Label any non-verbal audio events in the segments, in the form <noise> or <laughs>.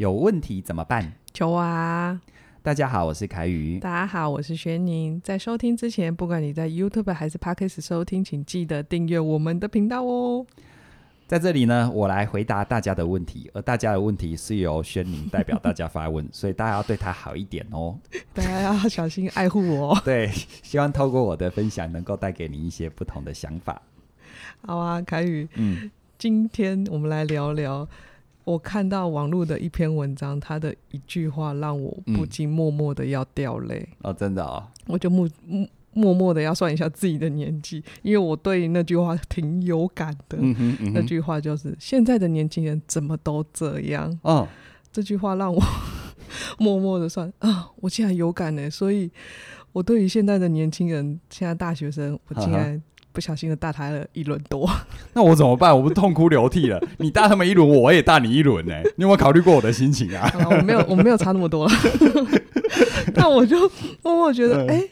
有问题怎么办？求啊！大家好，我是凯宇。大家好，我是轩宁。在收听之前，不管你在 YouTube 还是 Podcast 收听，请记得订阅我们的频道哦。在这里呢，我来回答大家的问题，而大家的问题是由宣宁代表大家发问，<laughs> 所以大家要对他好一点哦。大家要小心爱护我。对，希望透过我的分享，能够带给你一些不同的想法。好啊，凯宇。嗯，今天我们来聊聊，我看到网络的一篇文章，他的一句话让我不禁默默的要掉泪。哦，真的哦，我就默默。默默的要算一下自己的年纪，因为我对那句话挺有感的。嗯哼嗯哼，那句话就是：现在的年轻人怎么都这样？哦，这句话让我 <laughs> 默默的算啊，我竟然有感呢。所以，我对于现在的年轻人，现在大学生，我竟然不小心的大他了一轮多。<laughs> 那我怎么办？我不痛哭流涕了？<laughs> 你大他们一轮，我也大你一轮呢。你有没有考虑过我的心情啊？<laughs> 啊我没有，我没有差那么多了。那我就默默觉得，哎、欸。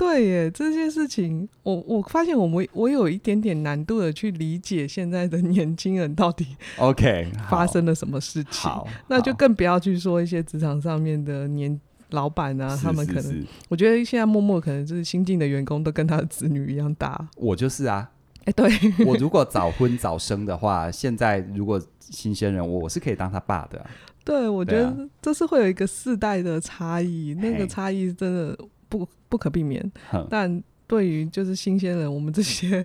对耶，这件事情，我我发现我们我有一点点难度的去理解现在的年轻人到底 OK 发生了什么事情。好，那就更不要去说一些职场上面的年老板啊，他们可能，我觉得现在默默可能就是新进的员工都跟他的子女一样大。我就是啊，哎，对 <laughs> 我如果早婚早生的话，现在如果新鲜人，我我是可以当他爸的。对，我觉得这是会有一个世代的差异，那个差异真的。不不可避免，但对于就是新鲜人，我们这些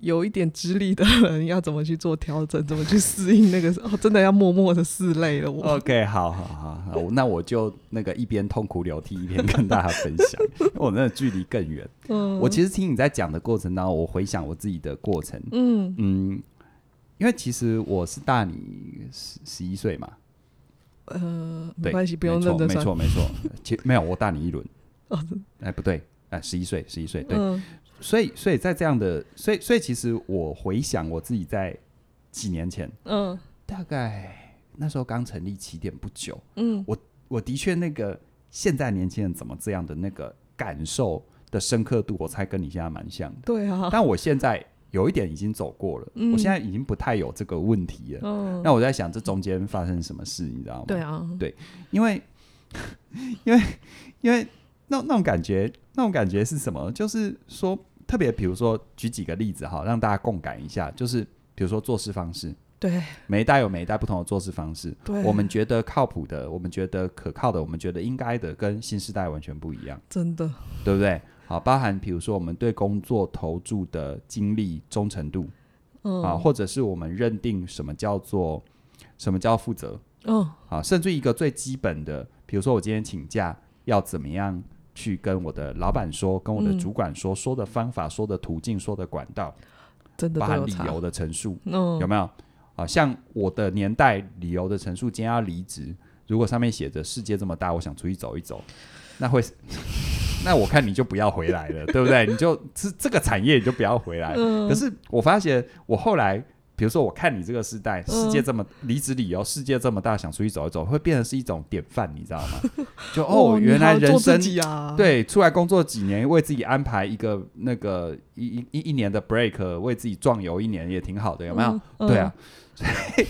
有一点资历的人，要怎么去做调整，怎么去适应那个时候，真的要默默的拭泪了。我。OK，好好好好，那我就那个一边痛哭流涕，一边跟大家分享，我 <laughs> 那个距离更远。嗯，我其实听你在讲的过程当中，我回想我自己的过程，嗯。嗯，因为其实我是大你十十一岁嘛，呃，没关系，不用认真，没错没错，其没有，我大你一轮。<laughs> 哦哎，不对，哎，十一岁，十一岁，对，嗯、所以，所以在这样的，所以，所以，其实我回想我自己在几年前，嗯，大概那时候刚成立起点不久，嗯，我我的确那个现在年轻人怎么这样的那个感受的深刻度，我猜跟你现在蛮像的，对啊，但我现在有一点已经走过了，嗯、我现在已经不太有这个问题了，嗯，那我在想这中间发生什么事，你知道吗？对啊，对，因为因为 <laughs> 因为。那那种感觉，那种感觉是什么？就是说，特别比如说，举几个例子哈，让大家共感一下。就是比如说做事方式，对，每一代有每一代不同的做事方式。对，我们觉得靠谱的，我们觉得可靠的，我们觉得应该的，跟新时代完全不一样。真的，对不对？好，包含比如说我们对工作投注的精力忠诚度，嗯，啊，或者是我们认定什么叫做什么叫负责，嗯，啊，甚至一个最基本的，比如说我今天请假要怎么样。去跟我的老板说，跟我的主管说，嗯、说的方法、说的途径、说的管道，真的包含理由的陈述，嗯、有没有？啊，像我的年代，理由的陈述，今天要离职，如果上面写着“世界这么大，我想出去走一走”，那会，<laughs> 那我看你就不要回来了，对不对？你就这这个产业你就不要回来。嗯、可是我发现，我后来。比如说，我看你这个时代，世界这么离职理由，世界这么大，想出去走一走，会变成是一种典范，你知道吗？<laughs> 就哦，原来人生对出来工作几年，为自己安排一个那个一一一年的 break，为自己壮游一年也挺好的，有没有？对啊，<laughs> 所以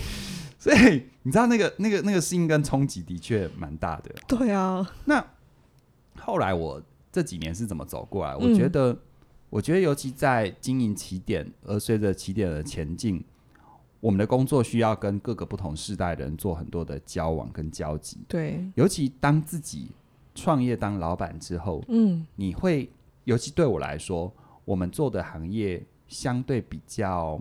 所以你知道那个那个那个适应跟冲击的确蛮大的。对啊，那后来我这几年是怎么走过来？我觉得，我觉得尤其在经营起点，而随着起点的前进。我们的工作需要跟各个不同世代的人做很多的交往跟交集。对，尤其当自己创业当老板之后，嗯，你会，尤其对我来说，我们做的行业相对比较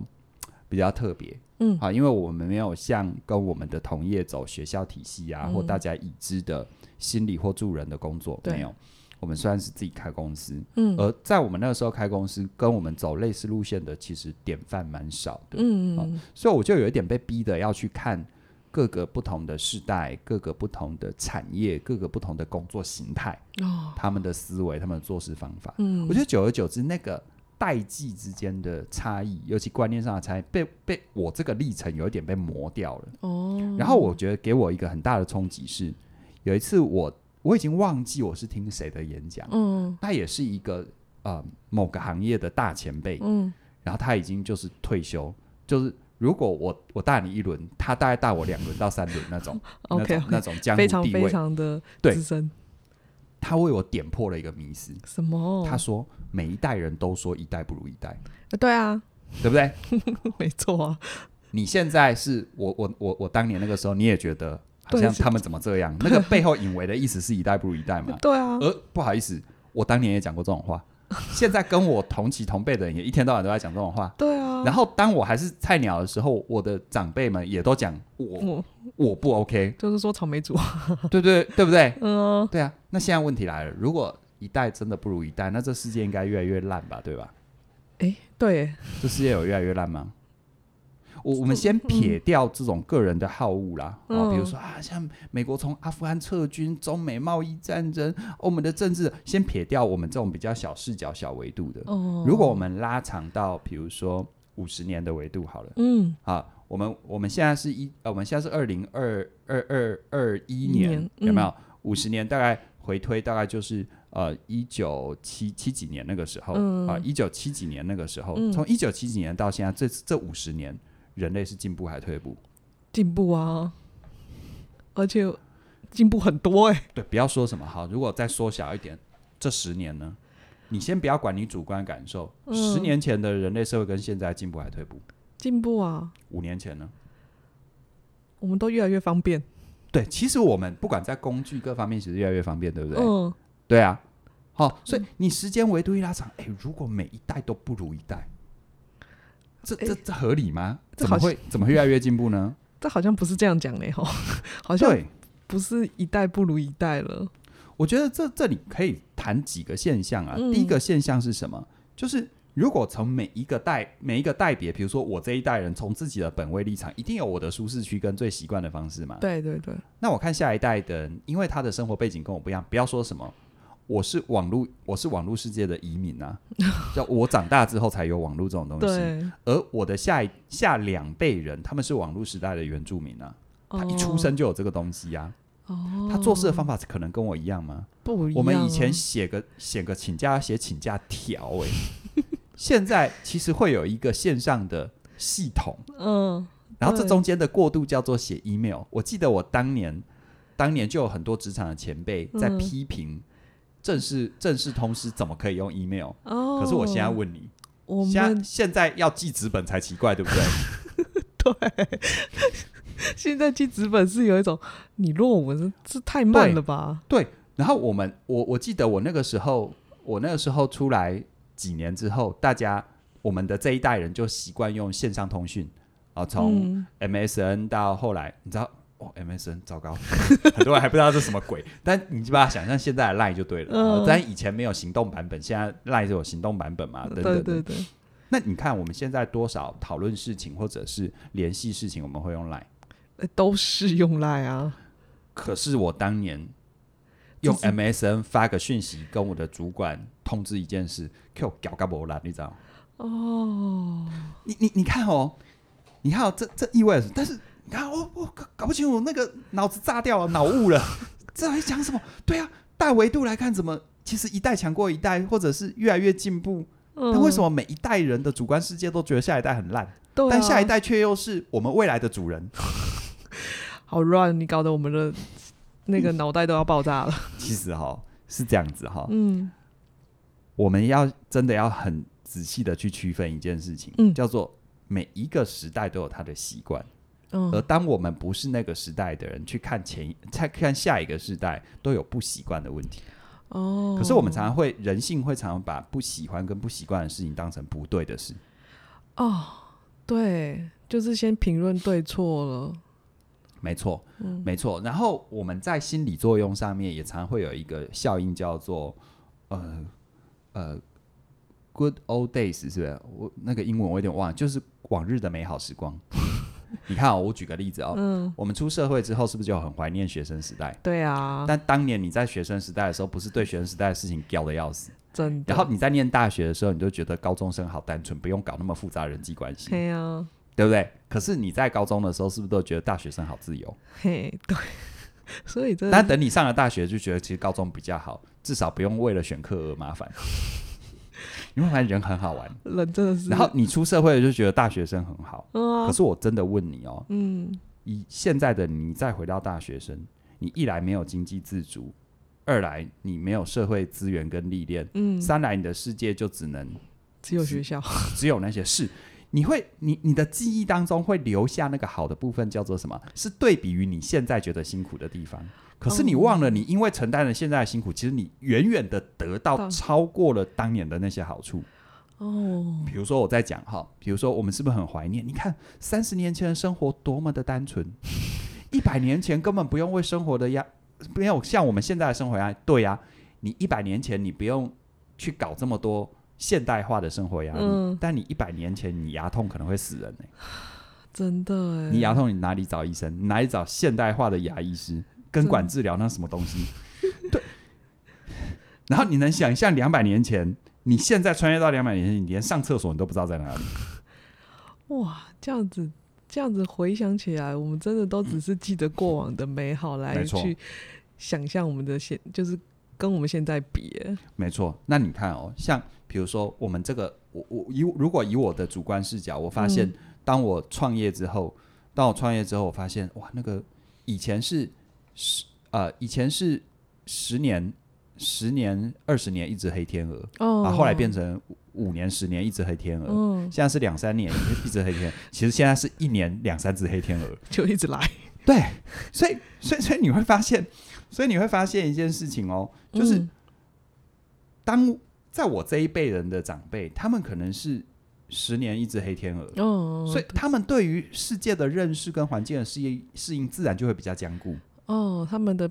比较特别，嗯，啊，因为我们没有像跟我们的同业走学校体系啊，嗯、或大家已知的心理或助人的工作，没有。我们虽然是自己开公司，嗯，而在我们那个时候开公司，跟我们走类似路线的，其实典范蛮少的，嗯。所以我就有一点被逼的要去看各个不同的世代、各个不同的产业、各个不同的工作形态，哦，他们的思维、他们的做事方法，嗯，我觉得久而久之，那个代际之间的差异，尤其观念上的差异，被被我这个历程有一点被磨掉了，哦，然后我觉得给我一个很大的冲击是，有一次我。我已经忘记我是听谁的演讲，嗯，他也是一个呃某个行业的大前辈，嗯，然后他已经就是退休，就是如果我我大你一轮，他大概大我两轮到三轮那种，<laughs> OK，那种江湖地位，非常非常的资深。他为我点破了一个迷思，什么？他说每一代人都说一代不如一代，对啊，对不对？<laughs> 没错啊。你现在是我我我我当年那个时候，你也觉得好像他们怎么这样？那个背后隐为的意思是一代不如一代嘛？<laughs> 对啊。而不好意思，我当年也讲过这种话。<laughs> 现在跟我同期同辈的人也一天到晚都在讲这种话。对啊。然后当我还是菜鸟的时候，我的长辈们也都讲我、嗯、我不 OK，就是说草莓族。对对对不对？<laughs> 嗯。对啊。那现在问题来了，如果一代真的不如一代，那这世界应该越来越烂吧？对吧？哎，对。这世界有越来越烂吗？我我们先撇掉这种个人的好恶啦，啊、嗯，比如说啊，像美国从阿富汗撤军、中美贸易战争、我们的政治，先撇掉我们这种比较小视角、小维度的。哦，如果我们拉长到比如说五十年的维度好了，嗯，啊，我们我们现在是一呃，我们现在是二零二二二二一年，嗯、有没有？五十年大概回推大概就是呃一九七七几年那个时候，嗯、啊，一九七几年那个时候，嗯、从一九七几年到现在这这五十年。人类是进步还退步？进步啊，而且进步很多哎、欸。对，不要说什么好。如果再缩小一点，这十年呢？你先不要管你主观感受。嗯、十年前的人类社会跟现在进步还退步？进步啊。五年前呢？我们都越来越方便。对，其实我们不管在工具各方面，其实越来越方便，对不对？嗯。对啊。好，所以你时间维度一拉长，哎、欸，如果每一代都不如一代。这这这合理吗？怎么会怎么会越来越进步呢？<laughs> 这好像不是这样讲的吼，好像不是一代不如一代了。我觉得这这里可以谈几个现象啊。嗯、第一个现象是什么？就是如果从每一个代每一个代别，比如说我这一代人，从自己的本位立场，一定有我的舒适区跟最习惯的方式嘛。对对对。那我看下一代的人，因为他的生活背景跟我不一样，不要说什么。我是网络，我是网络世界的移民啊！<laughs> 叫我长大之后才有网络这种东西，而我的下一下两辈人，他们是网络时代的原住民啊，哦、他一出生就有这个东西啊。哦、他做事的方法可能跟我一样吗？不一样、啊。我们以前写个写个请假写请假条，哎，<laughs> 现在其实会有一个线上的系统，嗯，然后这中间的过渡叫做写 email。我记得我当年当年就有很多职场的前辈在批评、嗯。正式正式通知怎么可以用 email？哦，可是我现在问你，我们现在现在要记纸本才奇怪，对不对？<laughs> 对，现在记纸本是有一种你论文是太慢了吧？对，对，然后我们我我记得我那个时候，我那个时候出来几年之后，大家我们的这一代人就习惯用线上通讯啊，从 MSN 到后来，你知道。哦，MSN 糟糕，<laughs> 很多人还不知道这是什么鬼。但你就把它想象现在的 Line 就对了。嗯、但以前没有行动版本，现在 Line 是有行动版本嘛？等等等。对对对。那你看我们现在多少讨论事情或者是联系事情，我们会用 Line？都是用 Line 啊。可是我当年用 MSN 发个讯息，跟我的主管通知一件事，给我搞个不烂，你知道？哦。你你你看哦，你看哦，这这意味着，但是。你看，我我搞搞不清楚，那个脑子炸掉了，脑雾了，<laughs> 这还讲什么？对啊，大维度来看，怎么其实一代强过一代，或者是越来越进步？嗯，但为什么每一代人的主观世界都觉得下一代很烂？对啊，但下一代却又是我们未来的主人？<laughs> 好乱，你搞得我们的那个脑袋都要爆炸了。<laughs> 其实哈是这样子哈，嗯，我们要真的要很仔细的去区分一件事情，嗯，叫做每一个时代都有它的习惯。嗯、而当我们不是那个时代的人，去看前再看下一个时代，都有不习惯的问题。哦，可是我们常常会人性会常常把不喜欢跟不习惯的事情当成不对的事。哦，对，就是先评论对错了。没错，嗯，没错。然后我们在心理作用上面也常常会有一个效应，叫做呃呃，good old days，是不是？我那个英文我有点忘了，就是往日的美好时光。<laughs> 你看哦，我举个例子哦，嗯，我们出社会之后，是不是就很怀念学生时代？对啊。但当年你在学生时代的时候，不是对学生时代的事情屌的要死，真的。然后你在念大学的时候，你就觉得高中生好单纯，不用搞那么复杂人际关系。对啊，对不对？可是你在高中的时候，是不是都觉得大学生好自由？嘿，对。<laughs> 所以，但等你上了大学，就觉得其实高中比较好，至少不用为了选课而麻烦。你会发现人很好玩，人真的是。然后你出社会就觉得大学生很好，嗯、可是我真的问你哦，嗯，以现在的你再回到大学生，你一来没有经济自主，二来你没有社会资源跟历练，嗯，三来你的世界就只能只有学校，<laughs> 只有那些事。你会，你你的记忆当中会留下那个好的部分，叫做什么？是对比于你现在觉得辛苦的地方。可是你忘了，你因为承担了现在的辛苦，其实你远远的得到超过了当年的那些好处。哦，比如说我在讲哈，比如说我们是不是很怀念？你看三十年前的生活多么的单纯，一百年前根本不用为生活的压，没有像我们现在的生活压。对呀，你一百年前你不用去搞这么多。现代化的生活压力，嗯、但你一百年前你牙痛可能会死人呢、欸，真的哎！你牙痛你哪里找医生？你哪里找现代化的牙医师？根管治疗那什么东西？对。然后你能想象两百年前，你现在穿越到两百年前，你连上厕所你都不知道在哪里？哇，这样子这样子回想起来，我们真的都只是记得过往的美好来去想象我们的现，就是跟我们现在比。没错，那你看哦，像。比如说，我们这个，我我以如果以我的主观视角，我发现，当我创业之后，嗯、当我创业之后，我发现，哇，那个以前是十呃，以前是十年、十年、二十年一只黑天鹅，哦、啊，后来变成五年、十年一只黑天鹅，嗯、现在是两三年一只黑天鹅，<laughs> 其实现在是一年两三只黑天鹅，就一直来。对，所以，所以，所以你会发现，所以你会发现一件事情哦，就是、嗯、当。在我这一辈人的长辈，他们可能是十年一只黑天鹅，哦，所以他们对于世界的认识跟环境的适应适应，自然就会比较坚固。哦，他们的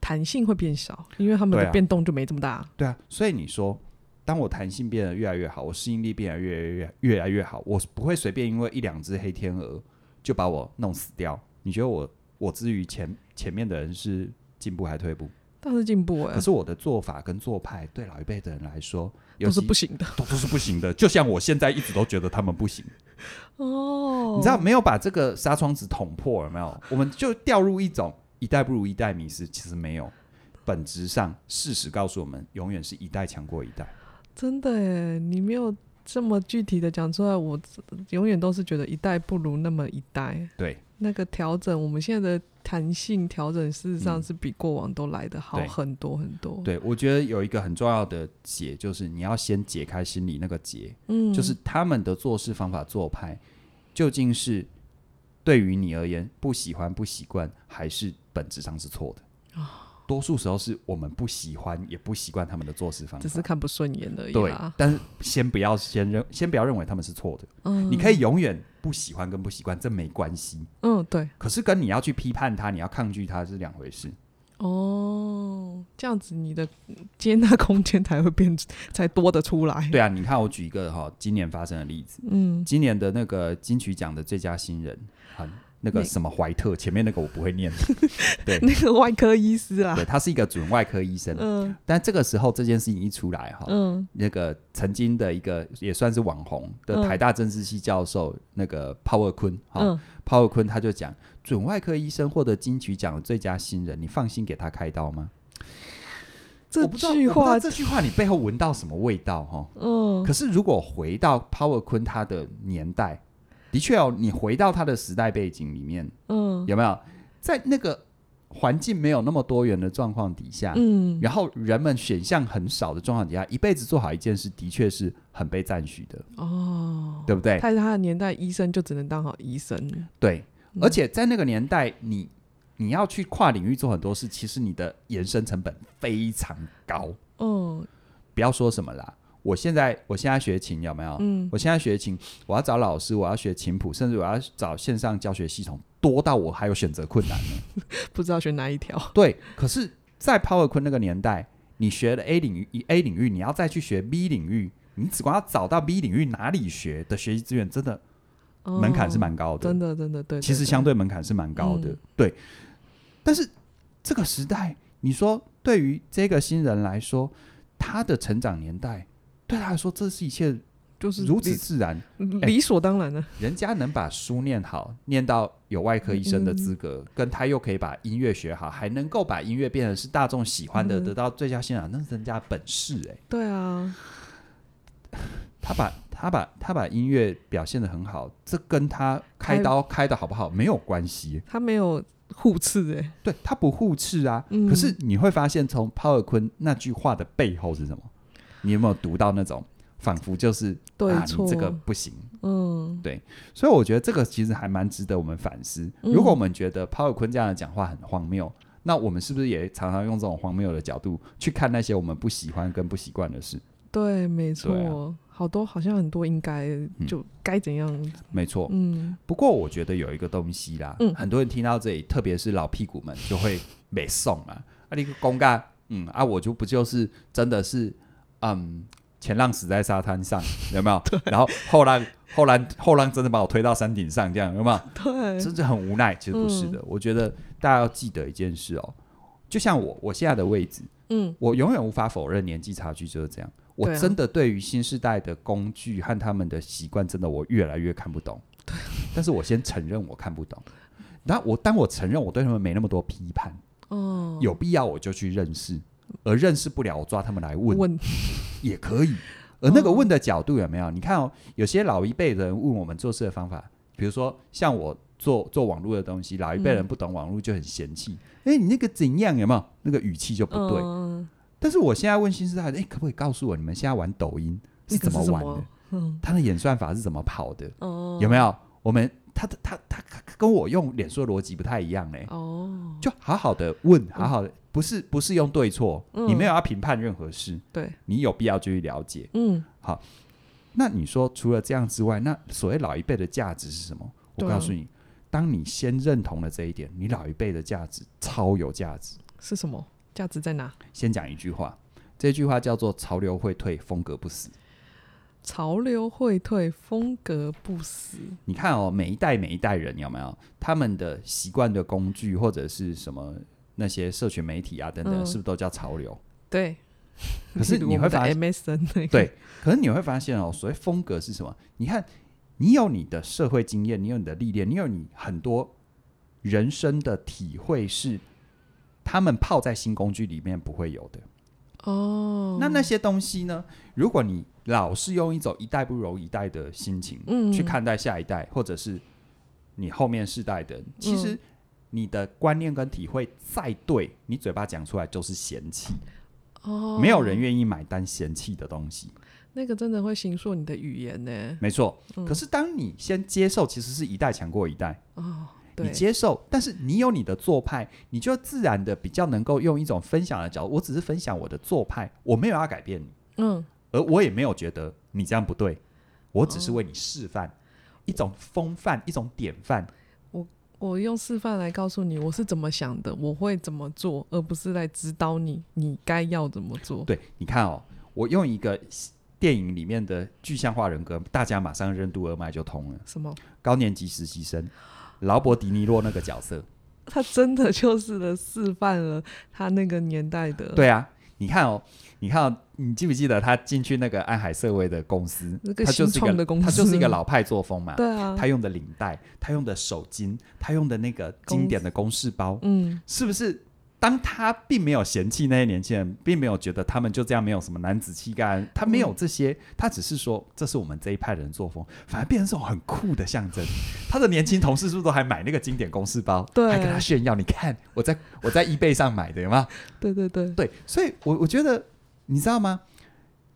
弹性会变小，因为他们的变动就没这么大。对啊，所以你说，当我弹性变得越来越好，我适应力变得越来越越来越好，我不会随便因为一两只黑天鹅就把我弄死掉。你觉得我我之于前前面的人是进步还退步？倒是进步哎，可是我的做法跟做派对老一辈的人来说都是不行的，都都是不行的。就像我现在一直都觉得他们不行。<laughs> 哦，你知道没有把这个纱窗纸捅破了没有？我们就掉入一种一代不如一代迷失。其实没有，本质上事实告诉我们，永远是一代强过一代。真的哎，你没有这么具体的讲出来，我永远都是觉得一代不如那么一代。对，那个调整，我们现在的。弹性调整事实上是比过往都来得好很多很多。对，我觉得有一个很重要的结，就是你要先解开心里那个结，嗯，就是他们的做事方法做派，究竟是对于你而言不喜欢不习惯，还是本质上是错的？多数时候是我们不喜欢也不习惯他们的做事方法，只是看不顺眼而已。对，但是先不要先认，先不要认为他们是错的。嗯，你可以永远不喜欢跟不习惯，这没关系。嗯，对。可是跟你要去批判他，你要抗拒他是两回事。哦，这样子你的接纳空间才会变，<laughs> 才多得出来。对啊，你看我举一个哈，今年发生的例子。嗯，今年的那个金曲奖的最佳新人，很。那个什么怀特，前面那个我不会念。<laughs> 对，那个外科医师啊，对，他是一个准外科医生。嗯，但这个时候这件事情一出来哈，嗯，那个曾经的一个也算是网红的台大政治系教授，那个鲍尔坤哈，鲍尔坤他就讲，准外科医生获得金曲奖的最佳新人，你放心给他开刀吗？这句话，这句话你背后闻到什么味道哈？嗯，可是如果回到 Power 坤他的年代。的确哦，你回到他的时代背景里面，嗯，有没有？在那个环境没有那么多元的状况底下，嗯，然后人们选项很少的状况底下，一辈子做好一件事，的确是很被赞许的。哦，对不对？在他的年代，医生就只能当好医生，对，嗯，而且在那个年代，你你要去跨领域做很多事，其实你的延伸成本非常高，嗯，不要说什么啦。我现在我现在学琴有没有？嗯，我现在学琴，我要找老师，我要学琴谱，甚至我要找线上教学系统，多到我还有选择困难呢，<laughs> 不知道选哪一条。对，可是，在 Power 坤那个年代，你学了 A 领域，A 领域，你要再去学 B 领域，你只管要找到 B 领域哪里学的学习资源，真的门槛是蛮高的，哦，真的真的对。其实相对门槛是蛮高的，嗯，对。但是这个时代，你说对于这个新人来说，他的成长年代。对他来说，这是一切就是如此自然，理，理所当然的。欸，人家能把书念好，念到有外科医生的资格，嗯，跟他又可以把音乐学好，还能够把音乐变成是大众喜欢的，嗯，得到最佳欣赏，那是人家本事哎，欸。对啊，他把他把他把音乐表现的很好，这跟他开刀开的好不好没有关系。他没有互斥哎，对他不互斥啊。嗯、可是你会发现，从抛尔坤那句话的背后是什么？你有没有读到那种仿佛就是对啊，你这个不行。嗯，对。所以我觉得这个其实还蛮值得我们反思。如果我们觉得抛尔坤这样的讲话很荒谬，那我们是不是也常常用这种荒谬的角度去看那些我们不喜欢跟不习惯的事？对，没错，啊、好多好像很多应该就该怎样？嗯、没错，嗯。不过我觉得有一个东西啦，嗯、很多人听到这里，特别是老屁股们就会没送啊，啊，你个公干，嗯啊，我就不就是真的是，嗯，前浪死在沙滩上，<laughs> 有没有？然后后浪后浪后浪真的把我推到山顶上，这样有没有？<laughs> 对，真的很无奈。其实不是的，嗯、我觉得大家要记得一件事哦，就像我我现在的位置，嗯，我永远无法否认年纪差距就是这样。我真的对于新时代的工具和他们的习惯，真的我越来越看不懂。对，但是我先承认我看不懂。然后我当我承认我对他们没那么多批判，哦，有必要我就去认识，而认识不了我抓他们来问，问也可以。而那个问的角度有没有？你看哦，有些老一辈的人问我们做事的方法，比如说像我做做网络的东西，老一辈人不懂网络就很嫌弃。哎，你那个怎样有没有？那个语气就不对。但是我现在问新时代的，哎，可不可以告诉我你们现在玩抖音是怎么玩的？嗯，他的演算法是怎么跑的？哦，有没有？我们他的他他跟我用脸书的逻辑不太一样嘞。哦，就好好的问，好好的，不是不是用对错，你没有要评判任何事。对，你有必要就去了解。嗯，好。那你说除了这样之外，那所谓老一辈的价值是什么？我告诉你，当你先认同了这一点，你老一辈的价值超有价值。是什么？价值在哪？先讲一句话，这句话叫做“潮流会退，风格不死”。潮流会退，风格不死。你看哦，每一代每一代人有没有他们的习惯的工具，或者是什么那些社群媒体啊等等，嗯、是不是都叫潮流？对。可是 <laughs> 你会发现，MSN <laughs> 对，可是你会发现哦，所谓风格是什么？你看，你有你的社会经验，你有你的历练，你有你很多人生的体会是。他们泡在新工具里面不会有的哦。那那些东西呢？如果你老是用一种一代不如一代的心情去看待下一代，或者是你后面世代的，其实你的观念跟体会再对，你嘴巴讲出来就是嫌弃哦。没有人愿意买单嫌弃的东西，那个真的会形塑你的语言呢。没错，可是当你先接受，其实是一代强过一代哦。你接受，但是你有你的做派，你就自然的比较能够用一种分享的角度。我只是分享我的做派，我没有要改变你，嗯，而我也没有觉得你这样不对，我只是为你示范、哦、一种风范，一种典范。我我用示范来告诉你我是怎么想的，我会怎么做，而不是来指导你你该要怎么做。对，你看哦，我用一个电影里面的具象化人格，大家马上任督二脉就通了。什么？高年级实习生。劳勃·迪尼洛那个角色，<laughs> 他真的就是的示范了他那个年代的。对啊，你看哦，你看哦，你记不记得他进去那个安海瑟薇的公司？他就是一个他就是一个老派作风嘛。<laughs> 对啊，他用的领带，他用的手巾，他用的那个经典的公式包，嗯，是不是？当他并没有嫌弃那些年轻人，并没有觉得他们就这样没有什么男子气概，他没有这些，嗯、他只是说这是我们这一派人作风，反而变成这种很酷的象征。他的年轻同事是不是都还买那个经典公式包，对还跟他炫耀？你看我在我在 eBay 上买的，有吗？对对对对，所以我我觉得你知道吗？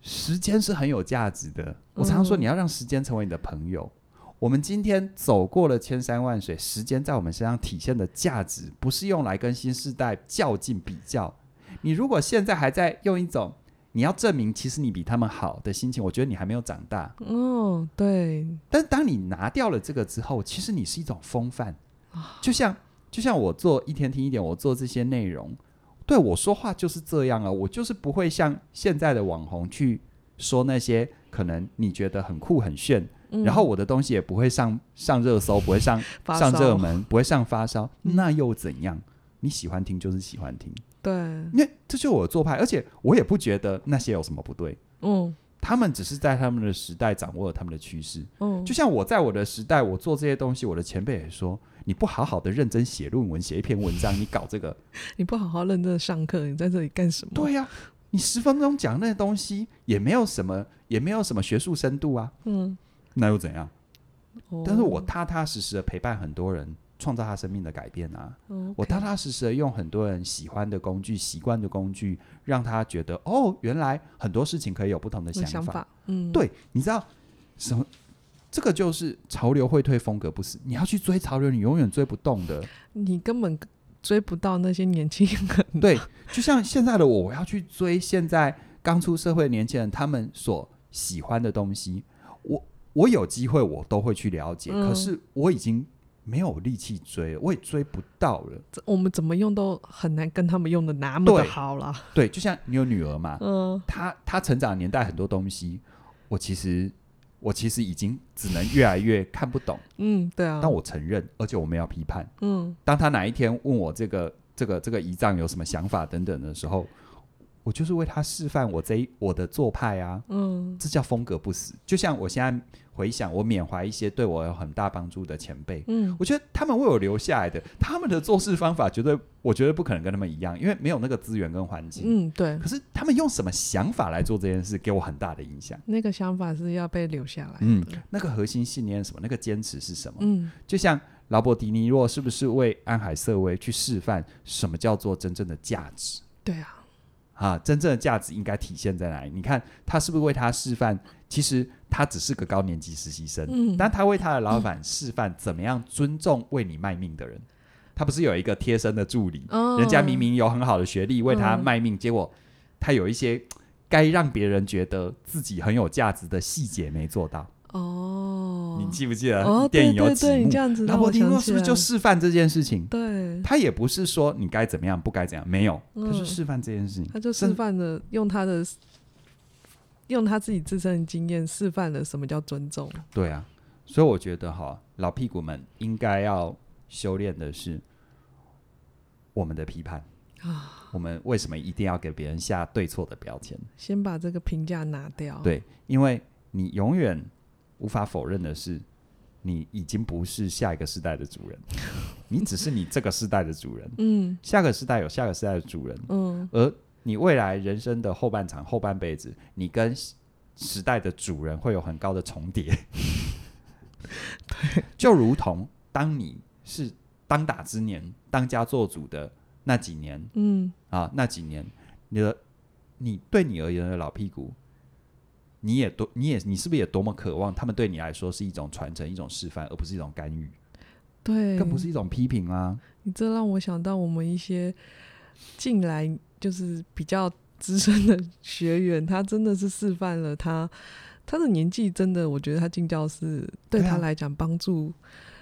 时间是很有价值的。我常常说，你要让时间成为你的朋友。我们今天走过了千山万水，时间在我们身上体现的价值，不是用来跟新世代较劲比较。你如果现在还在用一种你要证明其实你比他们好的心情，我觉得你还没有长大。哦，对。但当你拿掉了这个之后，其实你是一种风范。就像就像我做一天听一点，我做这些内容，对我说话就是这样啊，我就是不会像现在的网红去说那些可能你觉得很酷很炫。然后我的东西也不会上上热搜，不会上上热门，不会上发烧，那又怎样？你喜欢听就是喜欢听，对，因为这就是我的做派，而且我也不觉得那些有什么不对。嗯，他们只是在他们的时代掌握了他们的趋势。嗯，就像我在我的时代，我做这些东西，我的前辈也说：“你不好好的认真写论文，写一篇文章，你搞这个，<laughs> 你不好好认真上课，你在这里干什么？”对呀、啊，你十分钟讲那些东西也没有什么，也没有什么学术深度啊。嗯，那又怎样？哦、但是我踏踏实实的陪伴很多人，创造他生命的改变啊。哦 okay、我踏踏实实的用很多人喜欢的工具、习惯的工具，让他觉得哦，原来很多事情可以有不同的想法。想法嗯，对，你知道什么？这个就是潮流会退，风格不死。你要去追潮流，你永远追不动的。你根本追不到那些年轻人。对，就像现在的我，我要去追现在刚出社会的年轻人他们所喜欢的东西。我我有机会，我都会去了解。嗯、可是我已经没有力气追了，我也追不到了。我们怎么用都很难跟他们用的那么的好了。<laughs> 对，就像你有女儿嘛，嗯，她她成长年代很多东西，我其实。我其实已经只能越来越看不懂，嗯，对啊，但我承认，而且我没有批判，嗯，当他哪一天问我这个这个这个遗仗有什么想法等等的时候，我就是为他示范我这一我的做派啊，嗯，这叫风格不死，就像我现在。回想我缅怀一些对我有很大帮助的前辈，嗯，我觉得他们为我留下来的，他们的做事方法绝对，我觉得不可能跟他们一样，因为没有那个资源跟环境，嗯，对。可是他们用什么想法来做这件事，给我很大的影响。那个想法是要被留下来，嗯，那个核心信念是什么？那个坚持是什么？嗯，就像劳勃迪尼洛是不是为安海瑟薇去示范什么叫做真正的价值？对啊。啊，真正的价值应该体现在哪里？你看他是不是为他示范？其实他只是个高年级实习生，嗯，但他为他的老板示范怎么样尊重为你卖命的人。他不是有一个贴身的助理，哦，人家明明有很好的学历为他卖命，嗯，结果他有一些该让别人觉得自己很有价值的细节没做到。哦，你记不记得电影有几幕？劳勃迪尼洛是不是就示范这件事情？对，他也不是说你该怎么样，不该怎样，没有，他是示范这件事情。他就示范了用他的，用他自己自身的经验示范了什么叫尊重。对啊，所以我觉得哈，老屁股们应该要修炼的是我们的批判啊。我们为什么一定要给别人下对错的标签？先把这个评价拿掉。对，因为你永远。无法否认的是，你已经不是下一个世代的主人，<laughs> 你只是你这个世代的主人。嗯，下个世代有下个世代的主人。嗯，而你未来人生的后半场、后半辈子，你跟时代的主人会有很高的重叠。<laughs> 对，就如同当你是当打之年、当家做主的那几年，嗯啊，那几年，你的你对你而言的老屁股。你也多，你也，你是不是也多么渴望他们对你来说是一种传承、一种示范，而不是一种干预？对，更不是一种批评啊！你这让我想到我们一些近来就是比较资深的学员，他真的是示范了他他的年纪，真的，我觉得他进教室对他来讲帮助，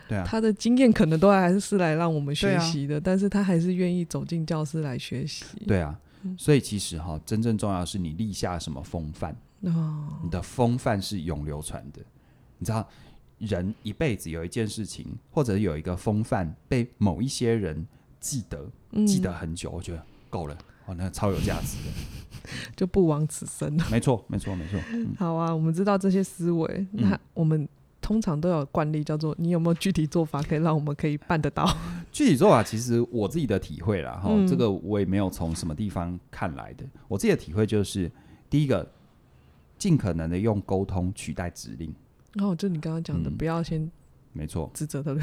对啊，他的经验可能都还是来让我们学习的，啊、但是他还是愿意走进教室来学习。对啊，所以其实哈，真正重要的是你立下什么风范。哦，你的风范是永流传的。你知道，人一辈子有一件事情，或者有一个风范被某一些人记得，嗯、记得很久，我觉得够了，哦，那超有价值的，<laughs> 就不枉此生了。没错，没错，没错。嗯、好啊，我们知道这些思维，那我们通常都有惯例，叫做你有没有具体做法，可以让我们可以办得到？<laughs> 具体做法，其实我自己的体会啦，哈、嗯，这个我也没有从什么地方看来的。我自己的体会就是，第一个。尽可能的用沟通取代指令。然后就你刚刚讲的，不要先没错指责的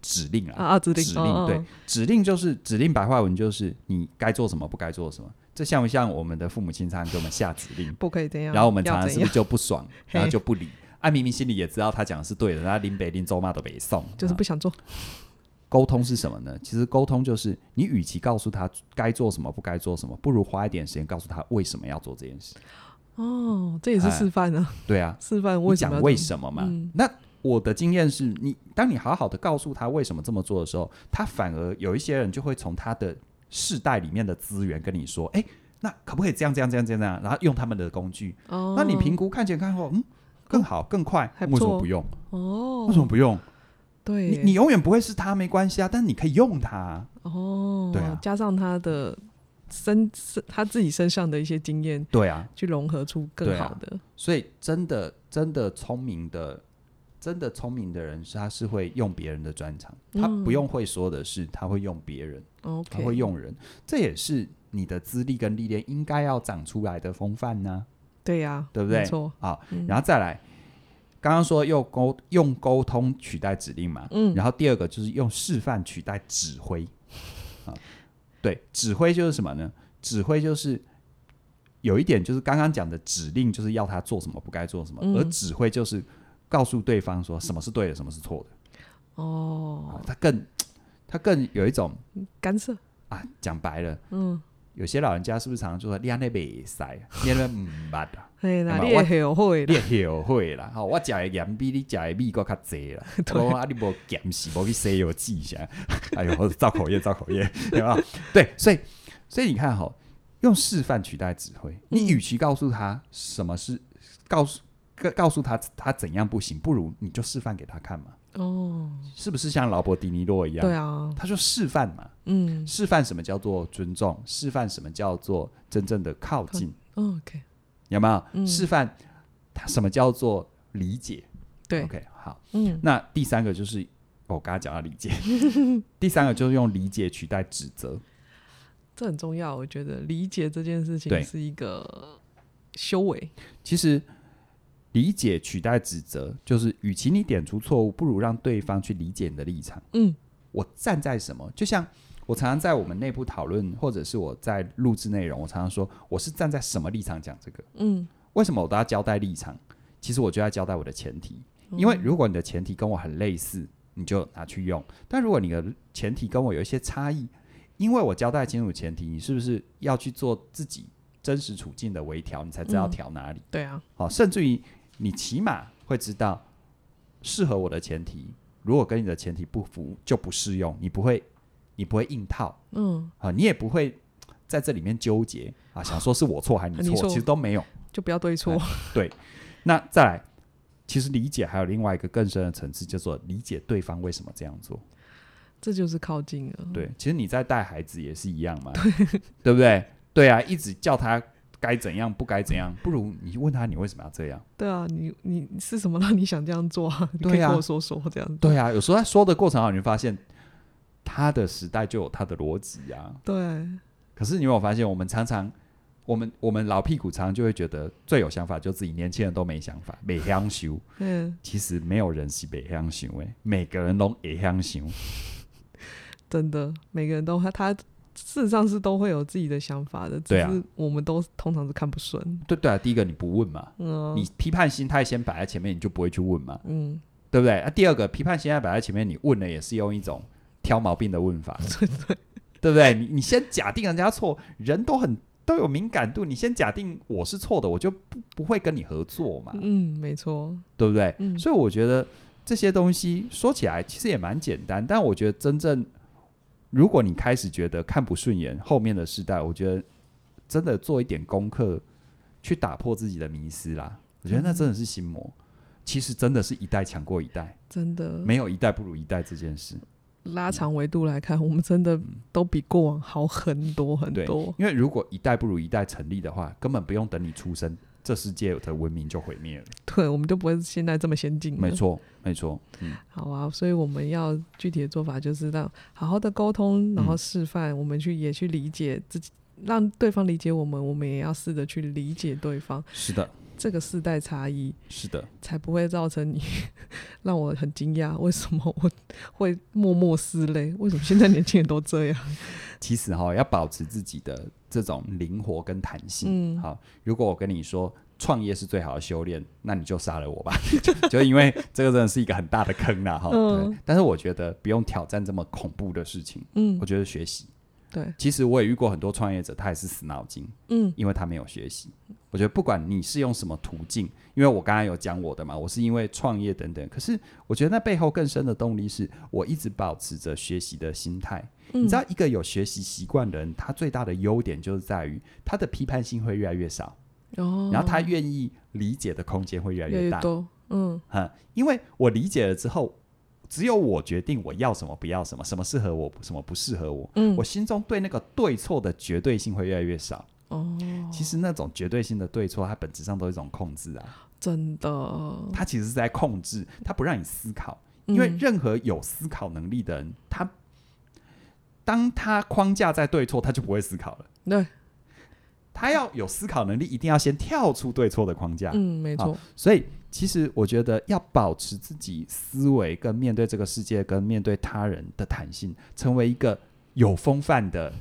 指令啊啊指令指令对指令就是指令白话文就是你该做什么不该做什么。这像不像我们的父母亲常常给我们下指令？不可以这样。然后我们常常是不是就不爽，然后就不理？啊，明明心里也知道他讲的是对的，他林北林周妈都没送，就是不想做。沟通是什么呢？其实沟通就是你与其告诉他该做什么不该做什么，不如花一点时间告诉他为什么要做这件事。哦，这也是示范啊！对啊，<laughs> 示范为什么？讲为什么嘛？嗯、那我的经验是你，当你好好的告诉他为什么这么做的时候，他反而有一些人就会从他的世代里面的资源跟你说：“哎，那可不可以这样这样这样这样？”然后用他们的工具。哦，那你评估看前看后，嗯，更好更快，为什么不用？哦，为什么不用？对，你你永远不会是他没关系啊，但是你可以用它。哦，对啊，加上他的。身身他自己身上的一些经验，对啊，去融合出更好的。啊、所以真的真的聪明的，真的聪明的人是他是会用别人的专长，嗯、他不用会说的是他会用别人他会用人。这也是你的资历跟历练应该要长出来的风范呢？对呀、啊，对不对？没错啊，然后再来，刚刚说用沟用沟通取代指令嘛，嗯，然后第二个就是用示范取代指挥，啊，对，指挥就是什么呢？指挥就是有一点就是刚刚讲的指令，就是要他做什么，不该做什么，嗯、而指挥就是告诉对方说什么是对的，什么是错的。哦，他更他更有一种干涉啊，讲白了，嗯。有些老人家是不是常常就说你安尼袂使，你那唔捌啊？<laughs> 你也后悔，你也后悔啦。吼，我食的盐比你食的米阁较济啦。<laughs> 我啊，你无咸是无去西药剂下。<laughs> 哎呦，造口业，造口业，对吧？对，所以，所以你看哈，用示范取代指挥。你与其告诉他什么是告诉告告诉他他怎样不行，不如你就示范给他看嘛。哦，是不是像劳勃迪尼洛一样？对啊，他说示范嘛，嗯，示范什么叫做尊重，示范什么叫做真正的靠近。哦，OK，有没有、嗯、示范？他什么叫做理解？对，OK，好，嗯，那第三个就是我刚才讲到理解，<laughs> 第三个就是用理解取代指责，这很重要。我觉得理解这件事情是一个修为，其实。理解取代指责，就是与其你点出错误，不如让对方去理解你的立场。嗯，我站在什么？就像我常常在我们内部讨论，或者是我在录制内容，我常常说我是站在什么立场讲这个。嗯，为什么我都要交代立场？其实我就要交代我的前提，因为如果你的前提跟我很类似，你就拿去用；但如果你的前提跟我有一些差异，因为我交代清楚前提，你是不是要去做自己真实处境的微调？你才知道调哪里？嗯，对啊，好，甚至于。你起码会知道适合我的前提，如果跟你的前提不符，就不适用。你不会，你不会硬套，嗯，啊，你也不会在这里面纠结啊，<laughs> 想说是我错还是你错，啊，其实都没有，就不要对错。对，那再来，其实理解还有另外一个更深的层次，叫做理解对方为什么这样做，这就是靠近了。对，其实你在带孩子也是一样嘛，对不对？对啊，一直叫他。该怎样不该怎样，不如你问他，你为什么要这样？对啊，你你是什么让你想这样做啊？<laughs> 你可以跟我说说这样子。对啊，有时候在说的过程中，你会发现他的时代就有他的逻辑啊。对。可是你有没有发现，我们常常，我们我们老屁股常常就会觉得最有想法就自己，年轻人都没想法，没香修。嗯。其实没有人是没香修诶，每个人都会香修。<laughs> 真的，每个人都他他。事实上是都会有自己的想法的，只是我们都通常是看不顺。对对啊，第一个你不问嘛，嗯，你批判心态先摆在前面，你就不会去问嘛，嗯，对不对？啊，第二个批判心态摆在前面，你问了也是用一种挑毛病的问法，<laughs> 对对，对不对？你你先假定人家错，人都很都有敏感度，你先假定我是错的，我就不不会跟你合作嘛，嗯，没错，对不对？嗯，所以我觉得这些东西说起来其实也蛮简单，但我觉得真正。如果你开始觉得看不顺眼，后面的世代，我觉得真的做一点功课，去打破自己的迷思啦。我觉得那真的是心魔。嗯、其实真的是一代强过一代，真的没有一代不如一代这件事。拉长维度来看，嗯、我们真的都比过往好很多很多。因为如果一代不如一代成立的话，根本不用等你出生。这世界的文明就毁灭了，对，我们就不会现在这么先进。没错，没错。嗯，好啊，所以我们要具体的做法就是让好好的沟通，然后示范，我们去也去理解自己，让对方理解我们，我们也要试着去理解对方。是的，这个世代差异是的，才不会造成你 <laughs> 让我很惊讶，为什么我会默默拭泪？为什么现在年轻人都这样？<laughs> 其实哈，要保持自己的这种灵活跟弹性。嗯，好，如果我跟你说创业是最好的修炼，那你就杀了我吧。<laughs> 就因为这个真的是一个很大的坑呐，哈。嗯。但是我觉得不用挑战这么恐怖的事情。嗯。我觉得学习。对。其实我也遇过很多创业者，他也是死脑筋。嗯。因为他没有学习。我觉得不管你是用什么途径，因为我刚刚有讲我的嘛，我是因为创业等等。可是我觉得那背后更深的动力是我一直保持着学习的心态。嗯、你知道，一个有学习习惯的人，他最大的优点就是在于他的批判性会越来越少。哦。然后他愿意理解的空间会越来越大。嗯。哈，因为我理解了之后，只有我决定我要什么，不要什么，什么适合我，什么不适合我。嗯。我心中对那个对错的绝对性会越来越少。哦，其实那种绝对性的对错，它本质上都是一种控制啊。真的，它其实是在控制，它不让你思考。因为任何有思考能力的人，他当他框架在对错，他就不会思考了。对，他要有思考能力，一定要先跳出对错的框架。嗯，没错。所以，其实我觉得要保持自己思维跟面对这个世界、跟面对他人的弹性，成为一个有风范的。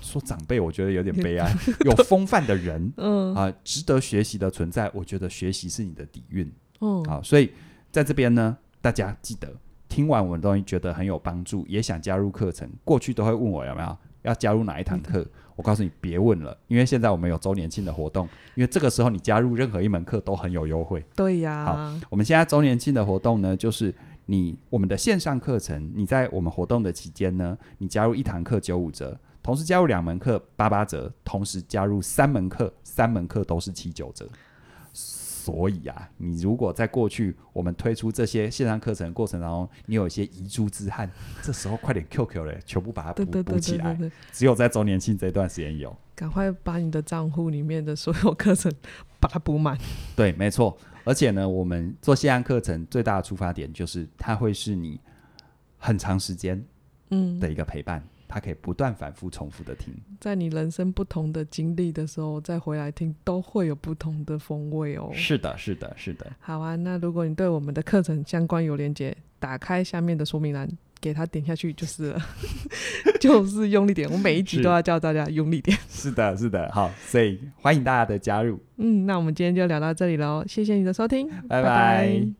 说长辈，我觉得有点悲 <laughs> 哀。有风范的人，嗯啊，值得学习的存在。我觉得学习是你的底蕴。嗯，好，所以在这边呢，大家记得。听完我们东西，觉得很有帮助，也想加入课程。过去都会问我有没有要加入哪一堂课，我告诉你别问了，因为现在我们有周年庆的活动，因为这个时候你加入任何一门课都很有优惠。对呀，好，我们现在周年庆的活动呢，就是你我们的线上课程，你在我们活动的期间呢，你加入一堂课九五折，同时加入两门课八八折，同时加入三门课，三门课都是七九折。所以啊，你如果在过去我们推出这些线上课程的过程当中，你有一些遗珠之憾，这时候快点 QQ 嘞，全部把它补补起来。只有在周年庆这段时间有，赶快把你的账户里面的所有课程把它补满。对，没错。而且呢，我们做线上课程最大的出发点就是，它会是你很长时间嗯的一个陪伴。嗯它可以不断反复重复的听，在你人生不同的经历的时候，再回来听，都会有不同的风味哦。是的，是的，是的。好啊，那如果你对我们的课程相关有连接，打开下面的说明栏，给他点下去就是了，<laughs> 就是用力点。我每一集都要叫大家用力点。是的，是的。好，所以欢迎大家的加入。嗯，那我们今天就聊到这里喽，谢谢你的收听，拜拜。拜拜。